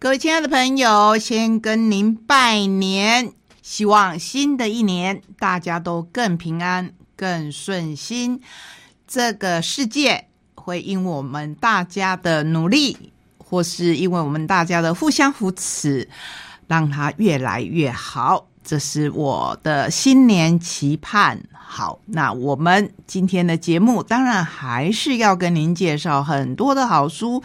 各位亲爱的朋友，先跟您拜年，希望新的一年大家都更平安、更顺心。这个世界会因我们大家的努力，或是因为我们大家的互相扶持，让它越来越好。这是我的新年期盼。好，那我们今天的节目当然还是要跟您介绍很多的好书，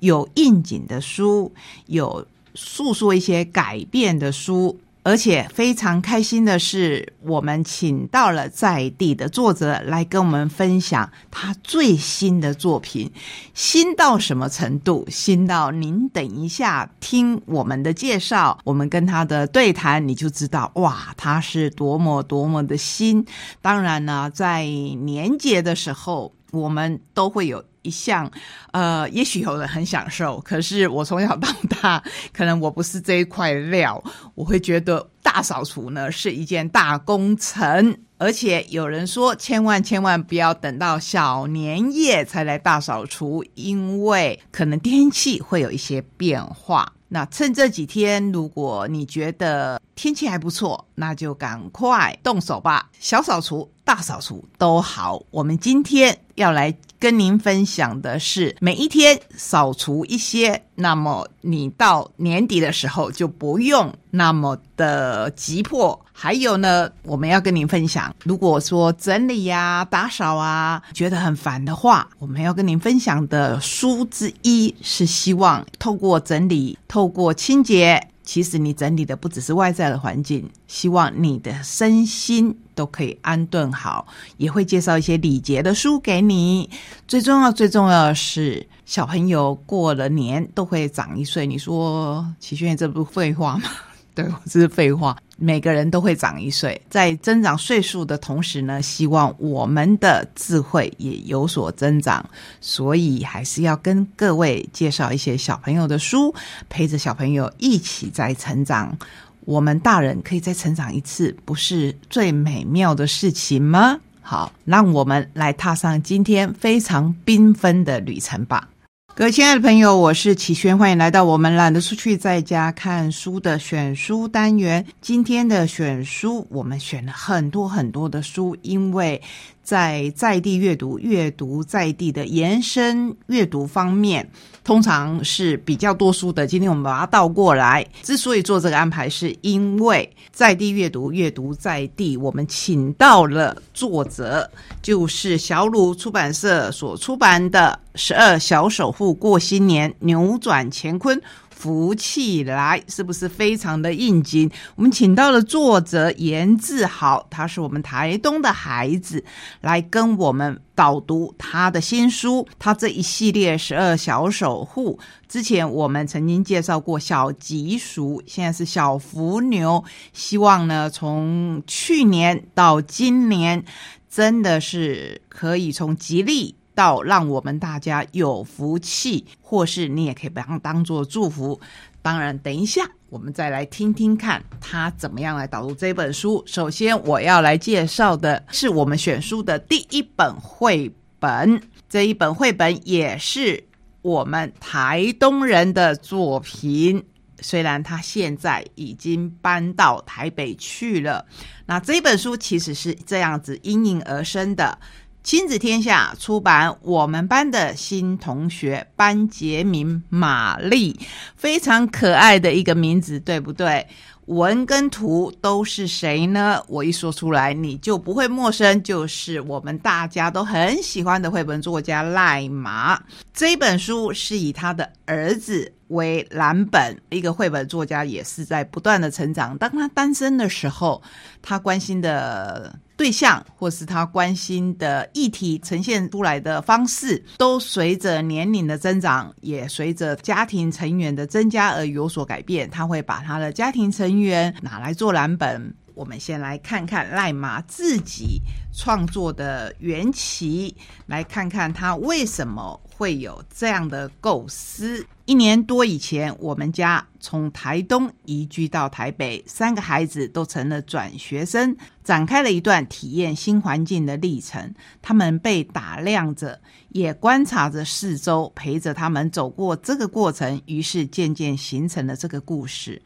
有应景的书，有诉说一些改变的书。而且非常开心的是，我们请到了在地的作者来跟我们分享他最新的作品。新到什么程度？新到您等一下听我们的介绍，我们跟他的对谈，你就知道哇，他是多么多么的新。当然呢，在年节的时候，我们都会有。一项，呃，也许有人很享受，可是我从小到大，可能我不是这一块料，我会觉得大扫除呢是一件大工程，而且有人说，千万千万不要等到小年夜才来大扫除，因为可能天气会有一些变化。那趁这几天，如果你觉得天气还不错，那就赶快动手吧，小扫除、大扫除都好。我们今天要来。跟您分享的是每一天扫除一些，那么你到年底的时候就不用那么的急迫。还有呢，我们要跟您分享，如果说整理呀、打扫啊觉得很烦的话，我们要跟您分享的书之一是希望透过整理、透过清洁。其实你整理的不只是外在的环境，希望你的身心都可以安顿好，也会介绍一些礼节的书给你。最重要、最重要的是，小朋友过了年都会长一岁。你说齐轩，这不是废话吗？对，这是废话。每个人都会长一岁，在增长岁数的同时呢，希望我们的智慧也有所增长。所以还是要跟各位介绍一些小朋友的书，陪着小朋友一起在成长。我们大人可以再成长一次，不是最美妙的事情吗？好，让我们来踏上今天非常缤纷的旅程吧。各位亲爱的朋友，我是启轩，欢迎来到我们懒得出去在家看书的选书单元。今天的选书，我们选了很多很多的书，因为。在在地阅读、阅读在地的延伸阅读方面，通常是比较多书的。今天我们把它倒过来。之所以做这个安排，是因为在地阅读、阅读在地，我们请到了作者，就是小鲁出版社所出版的《十二小守护过新年，扭转乾坤》。福气来，是不是非常的应景？我们请到了作者严志豪，他是我们台东的孩子，来跟我们导读他的新书。他这一系列十二小守护，之前我们曾经介绍过小吉鼠，现在是小福牛。希望呢，从去年到今年，真的是可以从吉利。到让我们大家有福气，或是你也可以把它当做祝福。当然，等一下我们再来听听看他怎么样来导入这本书。首先，我要来介绍的是我们选书的第一本绘本。这一本绘本也是我们台东人的作品，虽然他现在已经搬到台北去了。那这本书其实是这样子应运而生的。亲子天下出版我们班的新同学班杰明玛丽，非常可爱的一个名字，对不对？文跟图都是谁呢？我一说出来你就不会陌生，就是我们大家都很喜欢的绘本作家赖马。这本书是以他的儿子为蓝本，一个绘本作家也是在不断的成长。当他单身的时候，他关心的。对象或是他关心的议题呈现出来的方式，都随着年龄的增长，也随着家庭成员的增加而有所改变。他会把他的家庭成员拿来做蓝本。我们先来看看赖马自己创作的缘起，来看看他为什么会有这样的构思。一年多以前，我们家从台东移居到台北，三个孩子都成了转学生，展开了一段体验新环境的历程。他们被打量着，也观察着四周，陪着他们走过这个过程，于是渐渐形成了这个故事。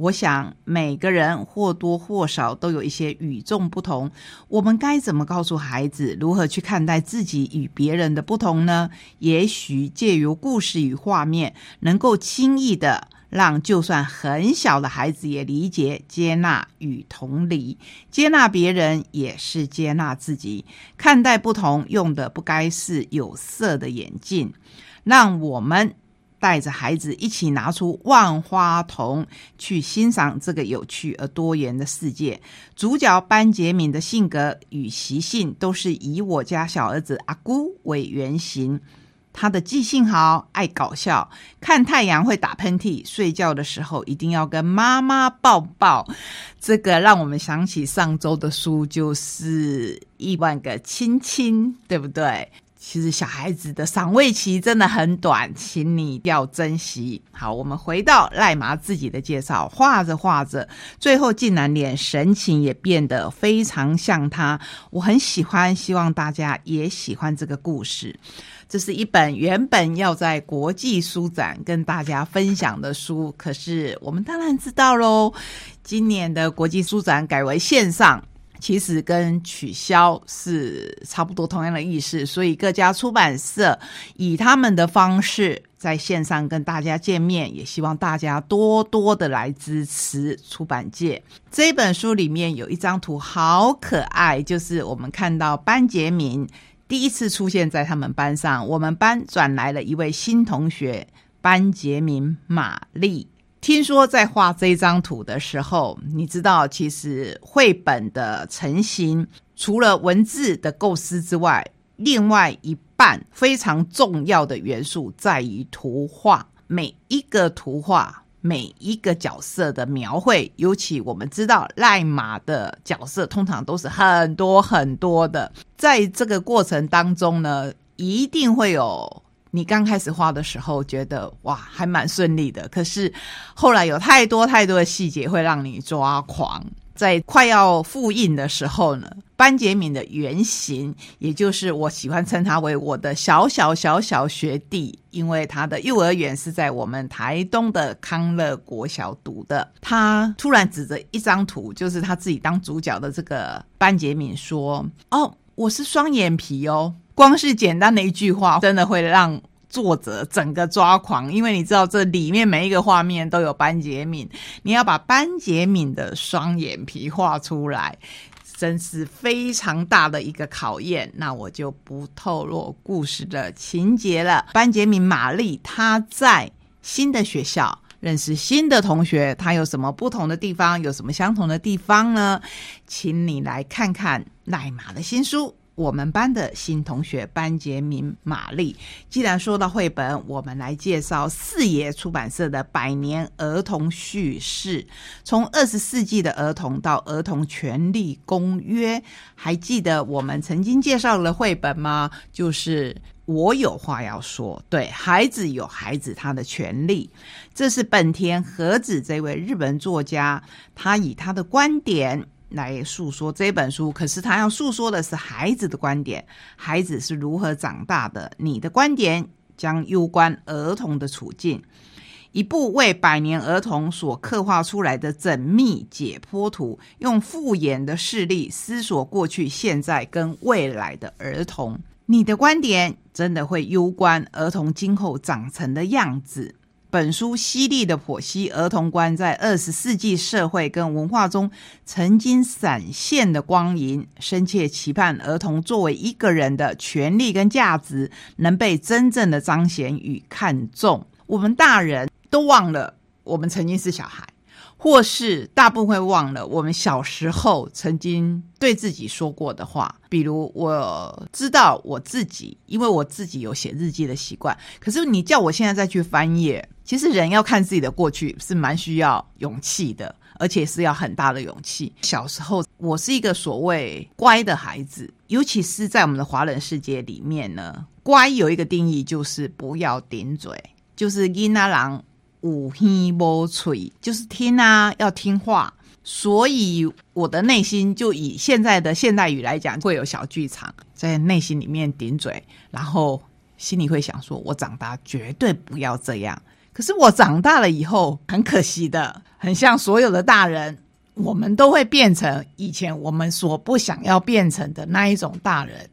我想每个人或多或少都有一些与众不同，我们该怎么告诉孩子如何去看待自己与别人的不同呢？也许借由故事与画面，能够轻易的让就算很小的孩子也理解、接纳与同理，接纳别人也是接纳自己，看待不同用的不该是有色的眼镜，让我们。带着孩子一起拿出万花筒去欣赏这个有趣而多元的世界。主角班杰明的性格与习性都是以我家小儿子阿姑为原型。他的记性好，爱搞笑，看太阳会打喷嚏，睡觉的时候一定要跟妈妈抱抱。这个让我们想起上周的书，就是《亿万个亲亲》，对不对？其实小孩子的赏味期真的很短，请你要珍惜。好，我们回到赖麻自己的介绍，画着画着，最后竟然连神情也变得非常像他。我很喜欢，希望大家也喜欢这个故事。这是一本原本要在国际书展跟大家分享的书，可是我们当然知道喽，今年的国际书展改为线上。其实跟取消是差不多同样的意思，所以各家出版社以他们的方式在线上跟大家见面，也希望大家多多的来支持出版界。这本书里面有一张图好可爱，就是我们看到班杰明第一次出现在他们班上，我们班转来了一位新同学班杰明玛丽。听说在画这张图的时候，你知道，其实绘本的成型，除了文字的构思之外，另外一半非常重要的元素在于图画。每一个图画，每一个角色的描绘，尤其我们知道赖马的角色通常都是很多很多的，在这个过程当中呢，一定会有。你刚开始画的时候觉得哇还蛮顺利的，可是后来有太多太多的细节会让你抓狂。在快要复印的时候呢，班杰明的原型，也就是我喜欢称他为我的小小小小学弟，因为他的幼儿园是在我们台东的康乐国小读的。他突然指着一张图，就是他自己当主角的这个班杰明说：“哦，我是双眼皮哦。”光是简单的一句话，真的会让作者整个抓狂，因为你知道这里面每一个画面都有班杰敏，你要把班杰敏的双眼皮画出来，真是非常大的一个考验。那我就不透露故事的情节了。班杰敏玛丽她在新的学校认识新的同学，他有什么不同的地方？有什么相同的地方呢？请你来看看奈玛的新书。我们班的新同学班杰明玛丽。既然说到绘本，我们来介绍四爷出版社的百年儿童叙事，从二十世纪的儿童到儿童权利公约。还记得我们曾经介绍的绘本吗？就是我有话要说，对孩子有孩子他的权利。这是本田和子这位日本作家，他以他的观点。来诉说这本书，可是他要诉说的是孩子的观点，孩子是如何长大的。你的观点将攸关儿童的处境。一部为百年儿童所刻画出来的缜密解剖图，用复眼的视力思索过去、现在跟未来的儿童。你的观点真的会攸关儿童今后长成的样子。本书犀利的剖析儿童观在二十世纪社会跟文化中曾经闪现的光影，深切期盼儿童作为一个人的权利跟价值能被真正的彰显与看重。我们大人都忘了，我们曾经是小孩。或是大部分忘了我们小时候曾经对自己说过的话，比如我知道我自己，因为我自己有写日记的习惯。可是你叫我现在再去翻页，其实人要看自己的过去是蛮需要勇气的，而且是要很大的勇气。小时候我是一个所谓乖的孩子，尤其是在我们的华人世界里面呢，乖有一个定义就是不要顶嘴。就是因阿郎五听无嘴，就是听啊，要听话。所以我的内心就以现在的现代语来讲，会有小剧场在内心里面顶嘴，然后心里会想说：我长大绝对不要这样。可是我长大了以后，很可惜的，很像所有的大人，我们都会变成以前我们所不想要变成的那一种大人。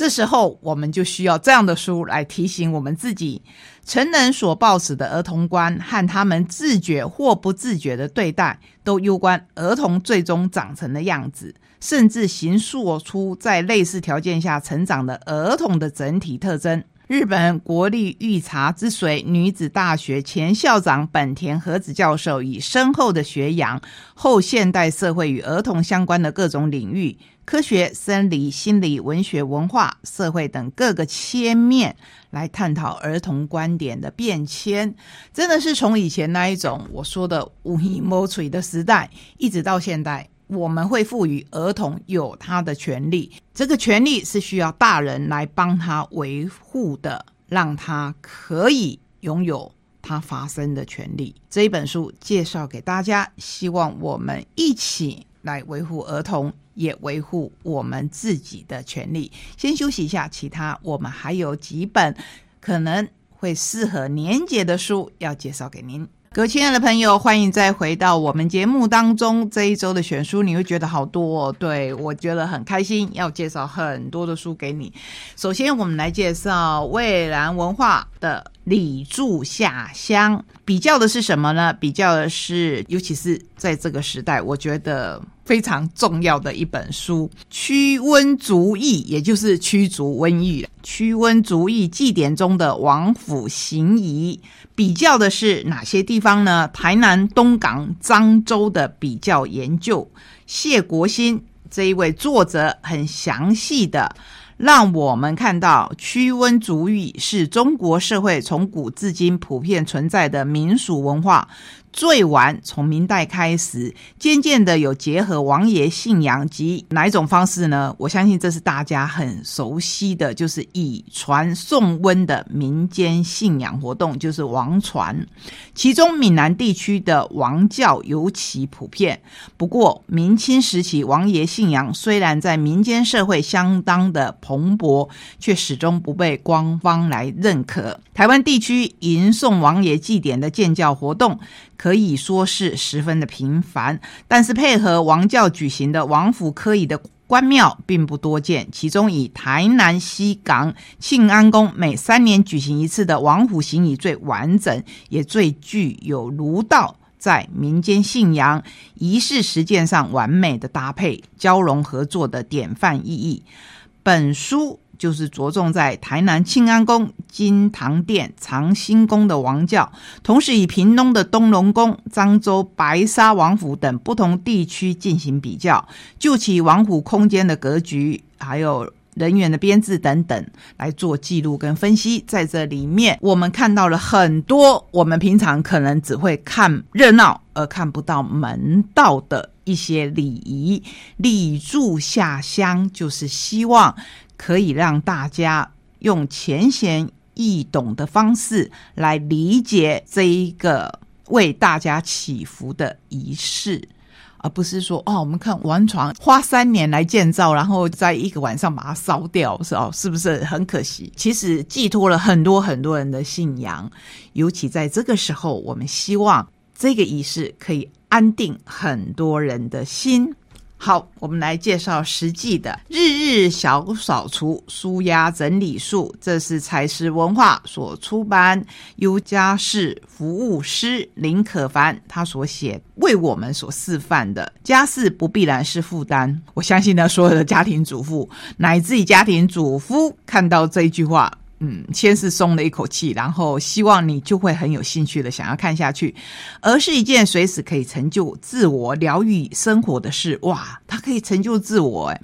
这时候，我们就需要这样的书来提醒我们自己：成人所抱持的儿童观和他们自觉或不自觉的对待，都攸关儿童最终长成的样子，甚至形塑出在类似条件下成长的儿童的整体特征。日本国立御茶之水女子大学前校长本田和子教授以深厚的学养，后现代社会与儿童相关的各种领域，科学、生理、心理、文学、文化、社会等各个切面来探讨儿童观点的变迁，真的是从以前那一种我说的无以摸锤的时代，一直到现代。我们会赋予儿童有他的权利，这个权利是需要大人来帮他维护的，让他可以拥有他发声的权利。这一本书介绍给大家，希望我们一起来维护儿童，也维护我们自己的权利。先休息一下，其他我们还有几本可能会适合年节的书要介绍给您。各位亲爱的朋友，欢迎再回到我们节目当中。这一周的选书，你会觉得好多，哦，对我觉得很开心，要介绍很多的书给你。首先，我们来介绍蔚蓝文化的《李柱下乡》，比较的是什么呢？比较的是，尤其是在这个时代，我觉得非常重要的一本书，《驱瘟逐疫》，也就是驱逐瘟疫，《驱瘟逐疫祭典中的王府行仪》。比较的是哪些地方呢？台南、东港、漳州的比较研究，谢国新这一位作者很详细的让我们看到，驱瘟逐疫是中国社会从古至今普遍存在的民俗文化。最晚从明代开始，渐渐的有结合王爷信仰及哪一种方式呢？我相信这是大家很熟悉的，就是以传送瘟的民间信仰活动，就是王传。其中闽南地区的王教尤其普遍。不过明清时期，王爷信仰虽然在民间社会相当的蓬勃，却始终不被官方来认可。台湾地区迎送王爷祭典的建教活动。可以说是十分的频繁，但是配合王教举行的王府科仪的关庙并不多见。其中以台南西港庆安宫每三年举行一次的王府行仪最完整，也最具有儒道在民间信仰仪式实践上完美的搭配交融合作的典范意义。本书。就是着重在台南庆安宫、金堂殿、长兴宫的王教，同时以屏东的东龙宫、漳州白沙王府等不同地区进行比较，就其王府空间的格局，还有人员的编制等等来做记录跟分析。在这里面，我们看到了很多我们平常可能只会看热闹而看不到门道的一些礼仪。礼柱下乡，就是希望。可以让大家用浅显易懂的方式来理解这一个为大家祈福的仪式，而不是说哦，我们看王床花三年来建造，然后在一个晚上把它烧掉，是哦，是不是很可惜？其实寄托了很多很多人的信仰，尤其在这个时候，我们希望这个仪式可以安定很多人的心。好，我们来介绍实际的日日小扫除、舒压整理术。这是财师文化所出版，由家事服务师林可凡他所写，为我们所示范的。家事不必然是负担，我相信呢，所有的家庭主妇乃至于家庭主夫看到这一句话。嗯，先是松了一口气，然后希望你就会很有兴趣的想要看下去，而是一件随时可以成就自我、疗愈生活的事。哇，它可以成就自我，哎，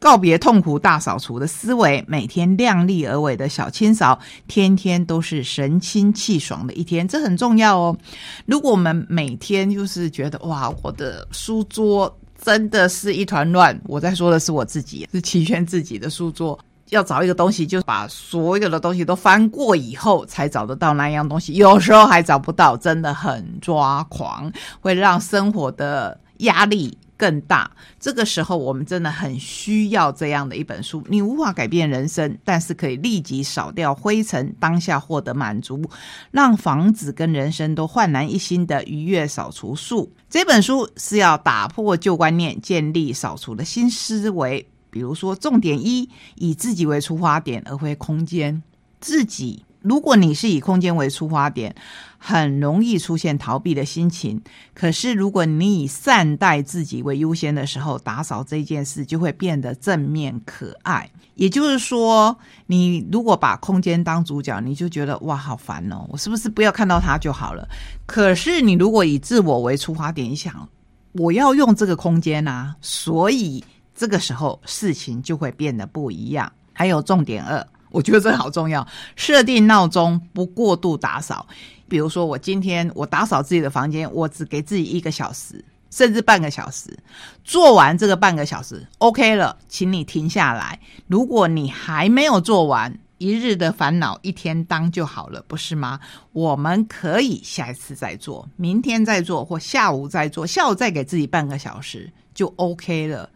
告别痛苦大扫除的思维，每天量力而为的小清扫，天天都是神清气爽的一天，这很重要哦。如果我们每天就是觉得哇，我的书桌真的是一团乱，我在说的是我自己，是齐全自己的书桌。要找一个东西，就把所有的东西都翻过以后才找得到那样东西，有时候还找不到，真的很抓狂，会让生活的压力。更大，这个时候我们真的很需要这样的一本书。你无法改变人生，但是可以立即扫掉灰尘，当下获得满足，让房子跟人生都焕然一新的愉悦扫除术。这本书是要打破旧观念，建立扫除的新思维。比如说，重点一，以自己为出发点而非空间。自己，如果你是以空间为出发点。很容易出现逃避的心情。可是，如果你以善待自己为优先的时候，打扫这件事就会变得正面可爱。也就是说，你如果把空间当主角，你就觉得哇，好烦哦！我是不是不要看到它就好了？可是，你如果以自我为出发点，想我要用这个空间啊，所以这个时候事情就会变得不一样。还有重点二，我觉得这好重要：设定闹钟，不过度打扫。比如说，我今天我打扫自己的房间，我只给自己一个小时，甚至半个小时，做完这个半个小时，OK 了，请你停下来。如果你还没有做完，一日的烦恼一天当就好了，不是吗？我们可以下一次再做，明天再做，或下午再做，下午再给自己半个小时，就 OK 了。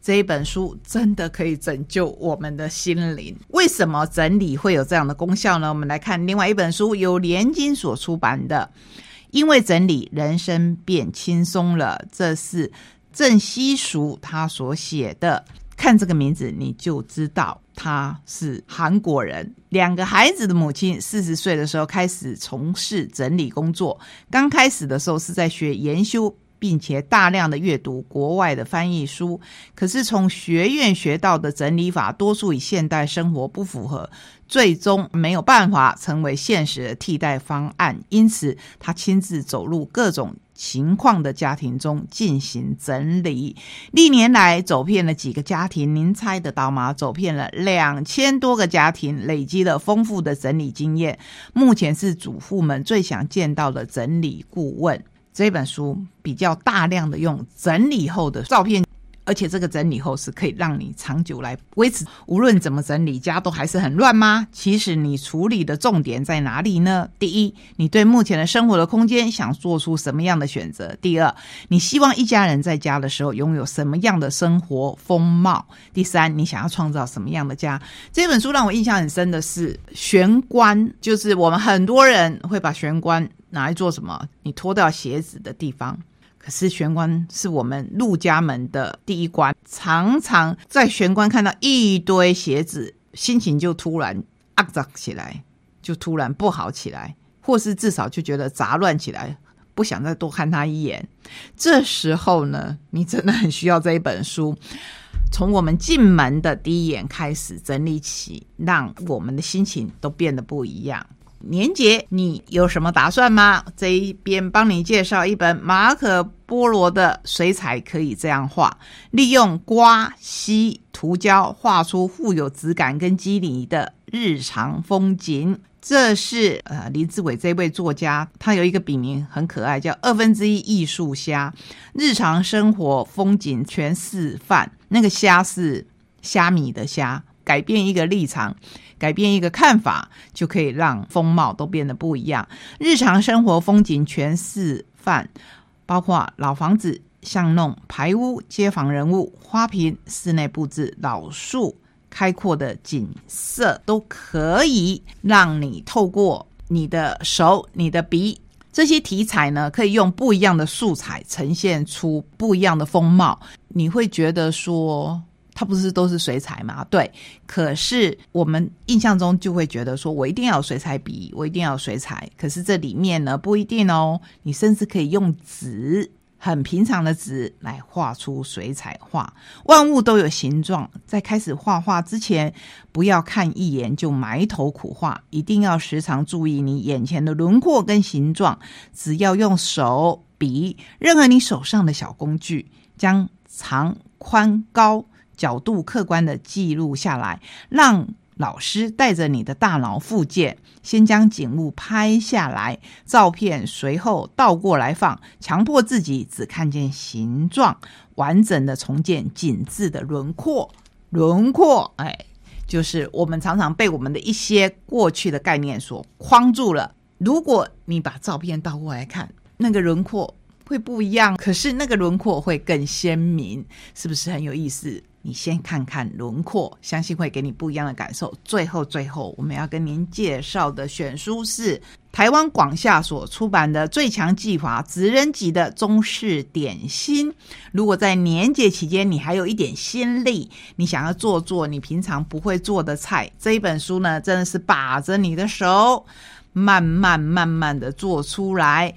这一本书真的可以拯救我们的心灵。为什么整理会有这样的功效呢？我们来看另外一本书，由联经所出版的《因为整理，人生变轻松了》，这是郑西淑他所写的。看这个名字，你就知道他是韩国人。两个孩子的母亲，四十岁的时候开始从事整理工作。刚开始的时候是在学研修。并且大量的阅读国外的翻译书，可是从学院学到的整理法，多数与现代生活不符合，最终没有办法成为现实的替代方案。因此，他亲自走入各种情况的家庭中进行整理。历年来，走遍了几个家庭，您猜得到吗？走遍了两千多个家庭，累积了丰富的整理经验。目前是主妇们最想见到的整理顾问。这本书比较大量的用整理后的照片，而且这个整理后是可以让你长久来维持。无论怎么整理，家都还是很乱吗？其实你处理的重点在哪里呢？第一，你对目前的生活的空间想做出什么样的选择？第二，你希望一家人在家的时候拥有什么样的生活风貌？第三，你想要创造什么样的家？这本书让我印象很深的是玄关，就是我们很多人会把玄关。拿来做什么？你脱掉鞋子的地方，可是玄关是我们入家门的第一关，常常在玄关看到一堆鞋子，心情就突然肮脏起来，就突然不好起来，或是至少就觉得杂乱起来，不想再多看他一眼。这时候呢，你真的很需要这一本书，从我们进门的第一眼开始整理起，让我们的心情都变得不一样。年节，你有什么打算吗？这一边帮你介绍一本马可波罗的水彩，可以这样画：利用刮、吸、涂胶，画出富有质感跟肌理的日常风景。这是呃林志伟这位作家，他有一个笔名很可爱，叫二分之一艺术虾，日常生活风景全示范。那个虾是虾米的虾，改变一个立场。改变一个看法，就可以让风貌都变得不一样。日常生活风景全示范，包括老房子、巷弄、排屋、街坊人物、花瓶、室内布置、老树、开阔的景色，都可以让你透过你的手、你的笔这些题材呢，可以用不一样的素材呈现出不一样的风貌。你会觉得说。它不是都是水彩吗？对，可是我们印象中就会觉得说，我一定要有水彩笔，我一定要有水彩。可是这里面呢，不一定哦。你甚至可以用纸，很平常的纸来画出水彩画。万物都有形状，在开始画画之前，不要看一眼就埋头苦画，一定要时常注意你眼前的轮廓跟形状。只要用手笔，任何你手上的小工具，将长宽高。角度客观的记录下来，让老师带着你的大脑复健，先将景物拍下来，照片随后倒过来放，强迫自己只看见形状，完整的重建景致的轮廓。轮廓，哎，就是我们常常被我们的一些过去的概念所框住了。如果你把照片倒过来看，那个轮廓会不一样，可是那个轮廓会更鲜明，是不是很有意思？你先看看轮廓，相信会给你不一样的感受。最后，最后我们要跟您介绍的选书是台湾广夏所出版的《最强技法：职人级的中式点心》。如果在年节期间你还有一点心力，你想要做做你平常不会做的菜，这一本书呢，真的是把着你的手，慢慢慢慢的做出来。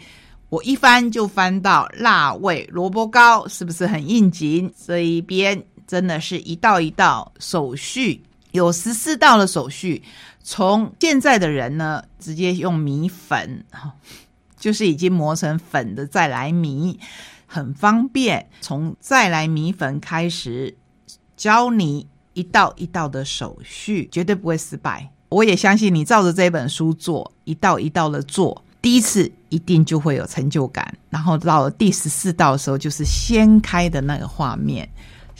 我一翻就翻到辣味萝卜糕，是不是很应景？这一边。真的是一道一道手续，有十四道的手续。从现在的人呢，直接用米粉，就是已经磨成粉的再来米，很方便。从再来米粉开始，教你一道一道的手续，绝对不会失败。我也相信你照着这本书做，一道一道的做，第一次一定就会有成就感。然后到了第十四道的时候，就是掀开的那个画面。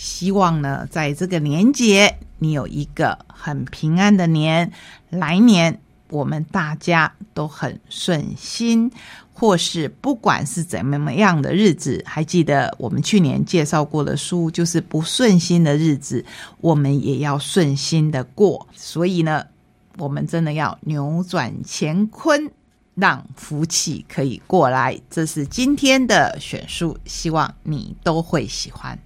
希望呢，在这个年节，你有一个很平安的年，来年我们大家都很顺心，或是不管是怎么样的日子，还记得我们去年介绍过的书，就是不顺心的日子，我们也要顺心的过。所以呢，我们真的要扭转乾坤，让福气可以过来。这是今天的选书，希望你都会喜欢。